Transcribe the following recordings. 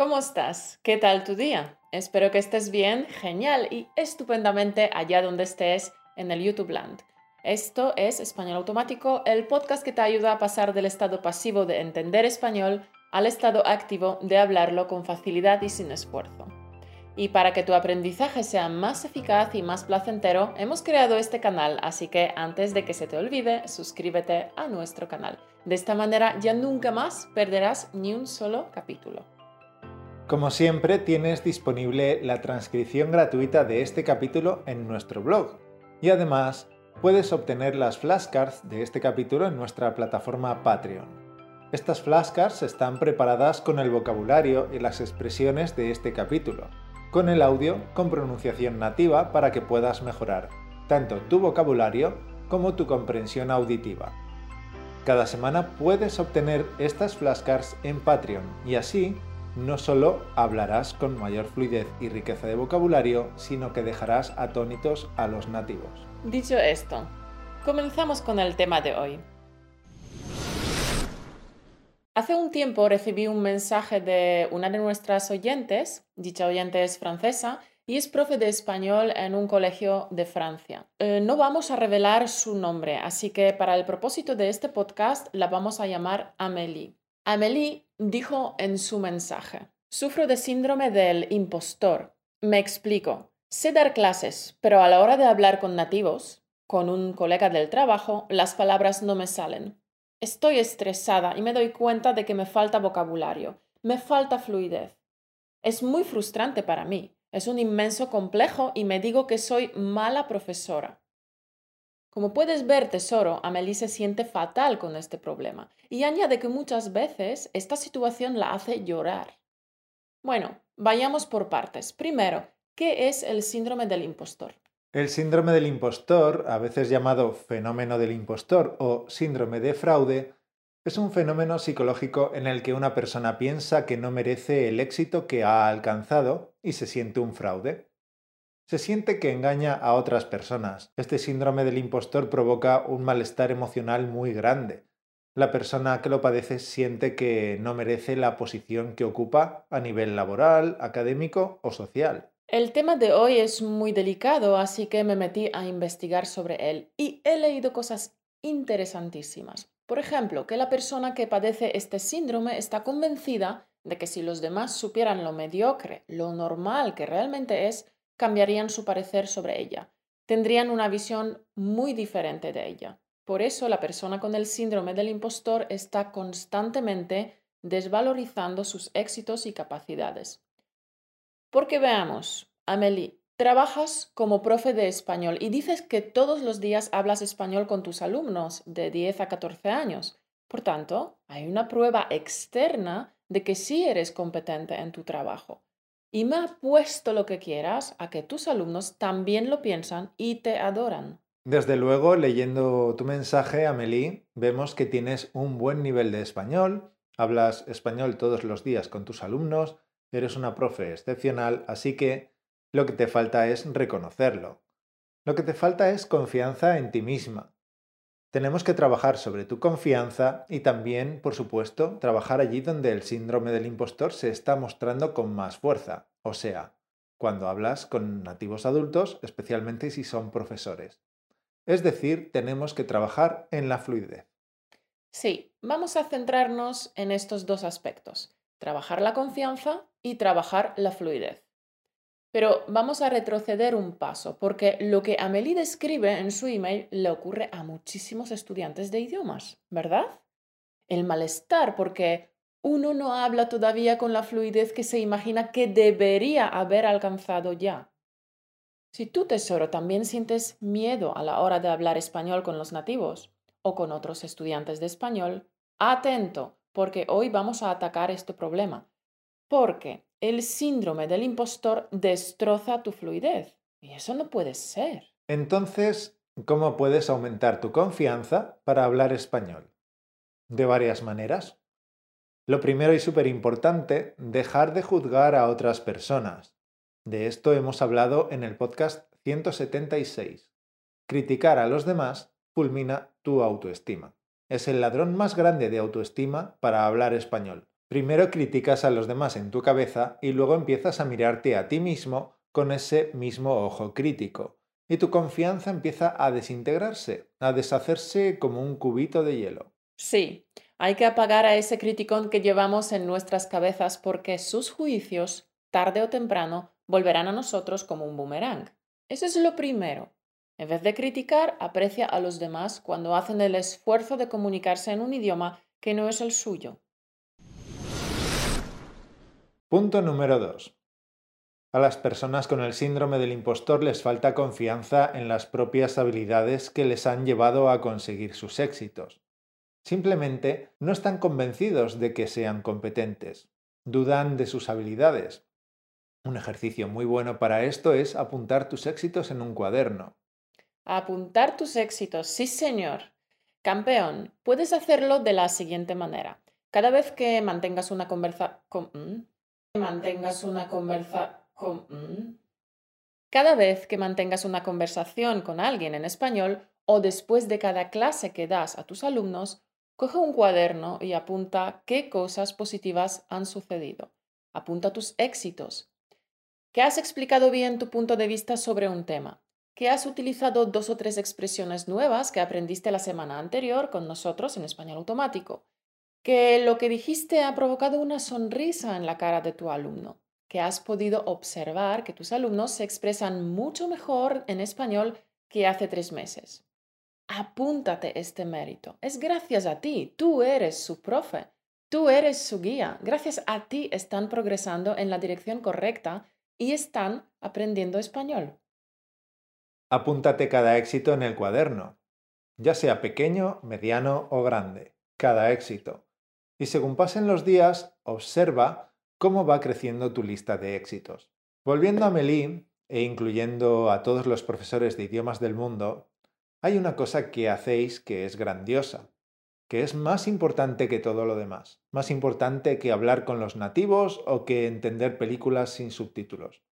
¿Cómo estás? ¿Qué tal tu día? Espero que estés bien, genial y estupendamente allá donde estés en el YouTube Land. Esto es Español Automático, el podcast que te ayuda a pasar del estado pasivo de entender español al estado activo de hablarlo con facilidad y sin esfuerzo. Y para que tu aprendizaje sea más eficaz y más placentero, hemos creado este canal, así que antes de que se te olvide, suscríbete a nuestro canal. De esta manera ya nunca más perderás ni un solo capítulo. Como siempre, tienes disponible la transcripción gratuita de este capítulo en nuestro blog. Y además, puedes obtener las flashcards de este capítulo en nuestra plataforma Patreon. Estas flashcards están preparadas con el vocabulario y las expresiones de este capítulo, con el audio con pronunciación nativa para que puedas mejorar tanto tu vocabulario como tu comprensión auditiva. Cada semana puedes obtener estas flashcards en Patreon y así no solo hablarás con mayor fluidez y riqueza de vocabulario, sino que dejarás atónitos a los nativos. Dicho esto, comenzamos con el tema de hoy. Hace un tiempo recibí un mensaje de una de nuestras oyentes, dicha oyente es francesa, y es profe de español en un colegio de Francia. Eh, no vamos a revelar su nombre, así que para el propósito de este podcast la vamos a llamar Amélie. Amélie dijo en su mensaje, sufro de síndrome del impostor. Me explico. Sé dar clases, pero a la hora de hablar con nativos, con un colega del trabajo, las palabras no me salen. Estoy estresada y me doy cuenta de que me falta vocabulario, me falta fluidez. Es muy frustrante para mí, es un inmenso complejo y me digo que soy mala profesora. Como puedes ver, tesoro, Amelie se siente fatal con este problema y añade que muchas veces esta situación la hace llorar. Bueno, vayamos por partes. Primero, ¿qué es el síndrome del impostor? El síndrome del impostor, a veces llamado fenómeno del impostor o síndrome de fraude, es un fenómeno psicológico en el que una persona piensa que no merece el éxito que ha alcanzado y se siente un fraude se siente que engaña a otras personas. Este síndrome del impostor provoca un malestar emocional muy grande. La persona que lo padece siente que no merece la posición que ocupa a nivel laboral, académico o social. El tema de hoy es muy delicado, así que me metí a investigar sobre él y he leído cosas interesantísimas. Por ejemplo, que la persona que padece este síndrome está convencida de que si los demás supieran lo mediocre, lo normal que realmente es, cambiarían su parecer sobre ella, tendrían una visión muy diferente de ella. Por eso la persona con el síndrome del impostor está constantemente desvalorizando sus éxitos y capacidades. Porque veamos, Amelie, trabajas como profe de español y dices que todos los días hablas español con tus alumnos de 10 a 14 años. Por tanto, hay una prueba externa de que sí eres competente en tu trabajo. Y me puesto lo que quieras a que tus alumnos también lo piensan y te adoran. Desde luego, leyendo tu mensaje, Amelie, vemos que tienes un buen nivel de español, hablas español todos los días con tus alumnos, eres una profe excepcional, así que lo que te falta es reconocerlo. Lo que te falta es confianza en ti misma. Tenemos que trabajar sobre tu confianza y también, por supuesto, trabajar allí donde el síndrome del impostor se está mostrando con más fuerza, o sea, cuando hablas con nativos adultos, especialmente si son profesores. Es decir, tenemos que trabajar en la fluidez. Sí, vamos a centrarnos en estos dos aspectos, trabajar la confianza y trabajar la fluidez. Pero vamos a retroceder un paso, porque lo que Amelie describe en su email le ocurre a muchísimos estudiantes de idiomas, ¿verdad? El malestar porque uno no habla todavía con la fluidez que se imagina que debería haber alcanzado ya. Si tú, tesoro, también sientes miedo a la hora de hablar español con los nativos o con otros estudiantes de español, atento, porque hoy vamos a atacar este problema. Porque el síndrome del impostor destroza tu fluidez. Y eso no puede ser. Entonces, ¿cómo puedes aumentar tu confianza para hablar español? De varias maneras. Lo primero y súper importante, dejar de juzgar a otras personas. De esto hemos hablado en el podcast 176. Criticar a los demás fulmina tu autoestima. Es el ladrón más grande de autoestima para hablar español. Primero criticas a los demás en tu cabeza y luego empiezas a mirarte a ti mismo con ese mismo ojo crítico. Y tu confianza empieza a desintegrarse, a deshacerse como un cubito de hielo. Sí, hay que apagar a ese criticón que llevamos en nuestras cabezas porque sus juicios, tarde o temprano, volverán a nosotros como un boomerang. Eso es lo primero. En vez de criticar, aprecia a los demás cuando hacen el esfuerzo de comunicarse en un idioma que no es el suyo. Punto número 2. A las personas con el síndrome del impostor les falta confianza en las propias habilidades que les han llevado a conseguir sus éxitos. Simplemente no están convencidos de que sean competentes. Dudan de sus habilidades. Un ejercicio muy bueno para esto es apuntar tus éxitos en un cuaderno. Apuntar tus éxitos, sí señor. Campeón, puedes hacerlo de la siguiente manera. Cada vez que mantengas una conversa... mantengas una conversa... Cada vez que mantengas una conversación con alguien en español o después de cada clase que das a tus alumnos, Coge un cuaderno y apunta qué cosas positivas han sucedido. Apunta tus éxitos. Que has explicado bien tu punto de vista sobre un tema. Que has utilizado dos o tres expresiones nuevas que aprendiste la semana anterior con nosotros en español automático. Que lo que dijiste ha provocado una sonrisa en la cara de tu alumno. Que has podido observar que tus alumnos se expresan mucho mejor en español que hace tres meses apúntate este mérito. Es gracias a ti, tú eres su profe, tú eres su guía. Gracias a ti están progresando en la dirección correcta y están aprendiendo español. Apúntate cada éxito en el cuaderno, ya sea pequeño, mediano o grande, cada éxito. Y según pasen los días, observa cómo va creciendo tu lista de éxitos. Volviendo a Melí e incluyendo a todos los profesores de idiomas del mundo, hay una cosa que hacéis que es grandiosa, que es más importante que todo lo demás, más importante que hablar con los nativos o que entender películas sin subtítulos.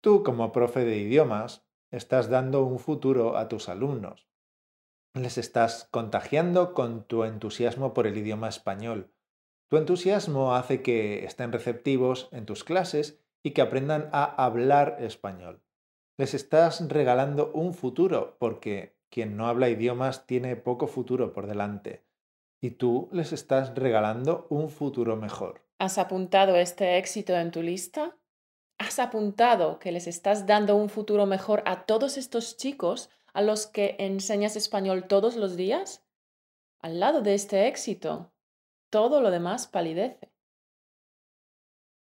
Tú, como profe de idiomas, estás dando un futuro a tus alumnos. Les estás contagiando con tu entusiasmo por el idioma español. Tu entusiasmo hace que estén receptivos en tus clases y que aprendan a hablar español les estás regalando un futuro, porque quien no habla idiomas tiene poco futuro por delante. Y tú les estás regalando un futuro mejor. ¿Has apuntado este éxito en tu lista? ¿Has apuntado que les estás dando un futuro mejor a todos estos chicos a los que enseñas español todos los días? Al lado de este éxito, todo lo demás palidece.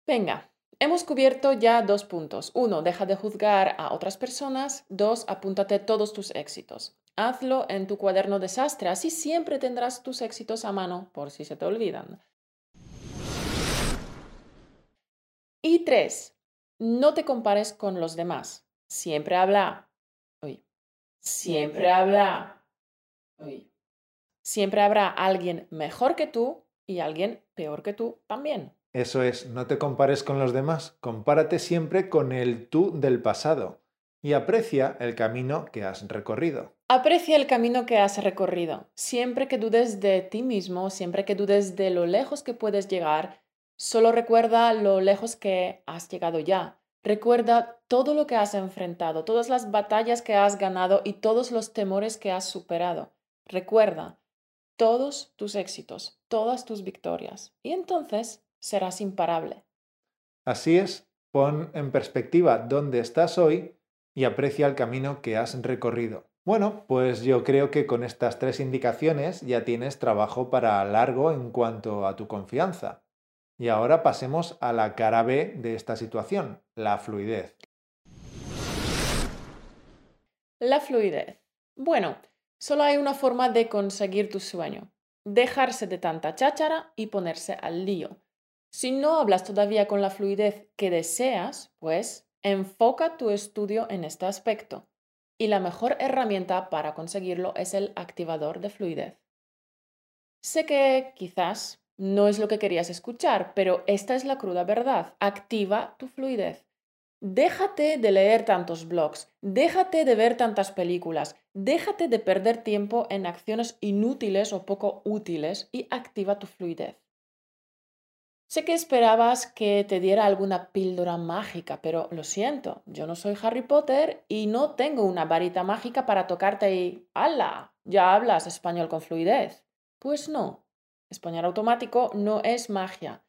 Venga, Hemos cubierto ya dos puntos. Uno, deja de juzgar a otras personas. Dos, apúntate todos tus éxitos. Hazlo en tu cuaderno desastre, así siempre tendrás tus éxitos a mano por si se te olvidan. Y tres, no te compares con los demás. Siempre habla. Siempre habla. Uy. Siempre habrá alguien mejor que tú y alguien peor que tú también. Eso es, no te compares con los demás, compárate siempre con el tú del pasado y aprecia el camino que has recorrido. Aprecia el camino que has recorrido. Siempre que dudes de ti mismo, siempre que dudes de lo lejos que puedes llegar, solo recuerda lo lejos que has llegado ya. Recuerda todo lo que has enfrentado, todas las batallas que has ganado y todos los temores que has superado. Recuerda todos tus éxitos, todas tus victorias. Y entonces serás imparable. Así es, pon en perspectiva dónde estás hoy y aprecia el camino que has recorrido. Bueno, pues yo creo que con estas tres indicaciones ya tienes trabajo para largo en cuanto a tu confianza. Y ahora pasemos a la cara B de esta situación, la fluidez. La fluidez. Bueno, solo hay una forma de conseguir tu sueño. Dejarse de tanta cháchara y ponerse al lío. Si no hablas todavía con la fluidez que deseas, pues enfoca tu estudio en este aspecto. Y la mejor herramienta para conseguirlo es el activador de fluidez. Sé que quizás no es lo que querías escuchar, pero esta es la cruda verdad. Activa tu fluidez. Déjate de leer tantos blogs, déjate de ver tantas películas, déjate de perder tiempo en acciones inútiles o poco útiles y activa tu fluidez. Sé que esperabas que te diera alguna píldora mágica, pero lo siento, yo no soy Harry Potter y no tengo una varita mágica para tocarte y ¡hala! ¿Ya hablas español con fluidez? Pues no. Español automático no es magia.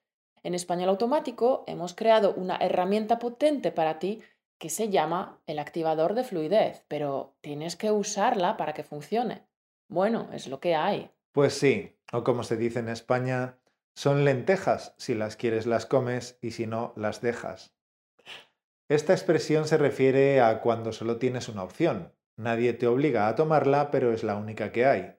En español automático hemos creado una herramienta potente para ti que se llama el activador de fluidez, pero tienes que usarla para que funcione. Bueno, es lo que hay. Pues sí, o como se dice en España, son lentejas, si las quieres las comes y si no las dejas. Esta expresión se refiere a cuando solo tienes una opción. Nadie te obliga a tomarla, pero es la única que hay.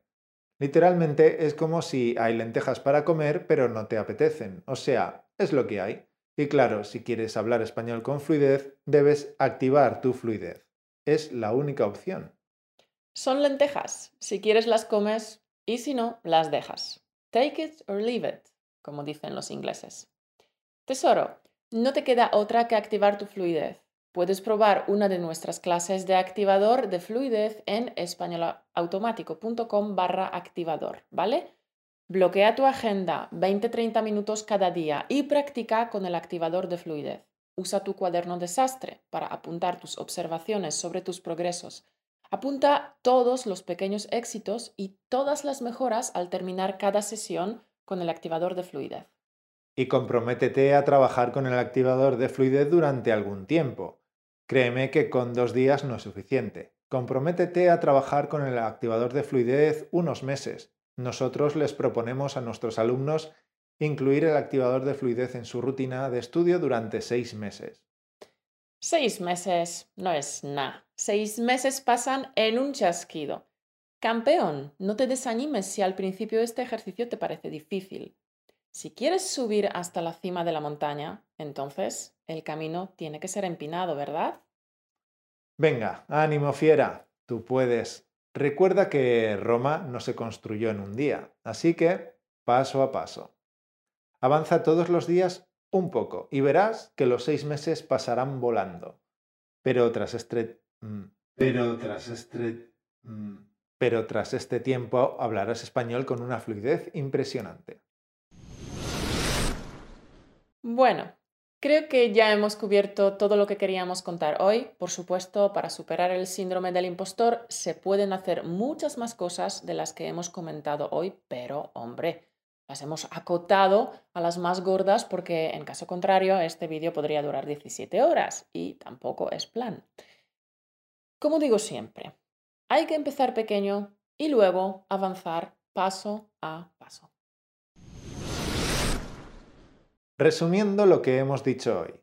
Literalmente es como si hay lentejas para comer, pero no te apetecen. O sea, es lo que hay. Y claro, si quieres hablar español con fluidez, debes activar tu fluidez. Es la única opción. Son lentejas. Si quieres las comes y si no, las dejas. Take it or leave it como dicen los ingleses. Tesoro, no te queda otra que activar tu fluidez. Puedes probar una de nuestras clases de activador de fluidez en españolautomático.com barra activador, ¿vale? Bloquea tu agenda 20-30 minutos cada día y practica con el activador de fluidez. Usa tu cuaderno desastre para apuntar tus observaciones sobre tus progresos. Apunta todos los pequeños éxitos y todas las mejoras al terminar cada sesión con el activador de fluidez. Y comprométete a trabajar con el activador de fluidez durante algún tiempo. Créeme que con dos días no es suficiente. Comprométete a trabajar con el activador de fluidez unos meses. Nosotros les proponemos a nuestros alumnos incluir el activador de fluidez en su rutina de estudio durante seis meses. Seis meses no es nada. Seis meses pasan en un chasquido. Campeón, no te desanimes si al principio este ejercicio te parece difícil. Si quieres subir hasta la cima de la montaña, entonces el camino tiene que ser empinado, ¿verdad? Venga, ánimo fiera, tú puedes. Recuerda que Roma no se construyó en un día, así que paso a paso. Avanza todos los días un poco y verás que los seis meses pasarán volando. Pero tras este... Pero tras este pero tras este tiempo hablarás español con una fluidez impresionante. Bueno, creo que ya hemos cubierto todo lo que queríamos contar hoy. Por supuesto, para superar el síndrome del impostor se pueden hacer muchas más cosas de las que hemos comentado hoy, pero hombre, las hemos acotado a las más gordas porque en caso contrario este vídeo podría durar 17 horas y tampoco es plan. Como digo siempre, hay que empezar pequeño y luego avanzar paso a paso. Resumiendo lo que hemos dicho hoy,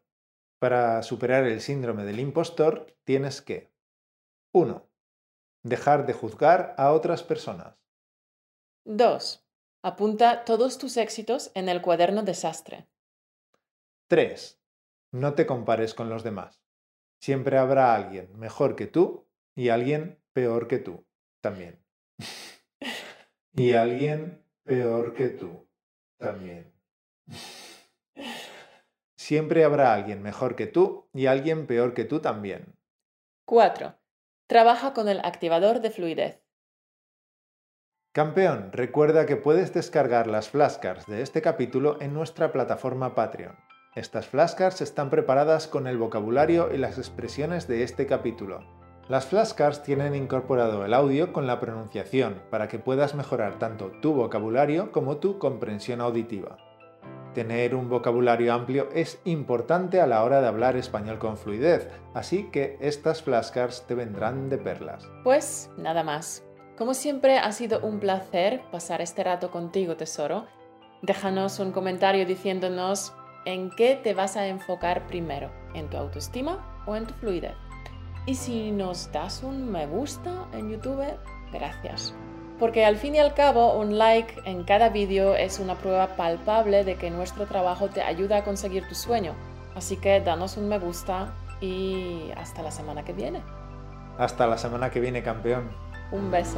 para superar el síndrome del impostor tienes que 1. Dejar de juzgar a otras personas. 2. Apunta todos tus éxitos en el cuaderno desastre. 3. No te compares con los demás. Siempre habrá alguien mejor que tú y alguien peor que tú también. y alguien peor que tú también. Siempre habrá alguien mejor que tú y alguien peor que tú también. 4. Trabaja con el activador de fluidez. Campeón, recuerda que puedes descargar las flashcards de este capítulo en nuestra plataforma Patreon. Estas flashcards están preparadas con el vocabulario y las expresiones de este capítulo. Las flashcards tienen incorporado el audio con la pronunciación para que puedas mejorar tanto tu vocabulario como tu comprensión auditiva. Tener un vocabulario amplio es importante a la hora de hablar español con fluidez, así que estas flashcards te vendrán de perlas. Pues nada más. Como siempre ha sido un placer pasar este rato contigo, tesoro. Déjanos un comentario diciéndonos en qué te vas a enfocar primero, en tu autoestima o en tu fluidez. Y si nos das un me gusta en YouTube, gracias. Porque al fin y al cabo, un like en cada vídeo es una prueba palpable de que nuestro trabajo te ayuda a conseguir tu sueño. Así que danos un me gusta y hasta la semana que viene. Hasta la semana que viene, campeón. Un beso.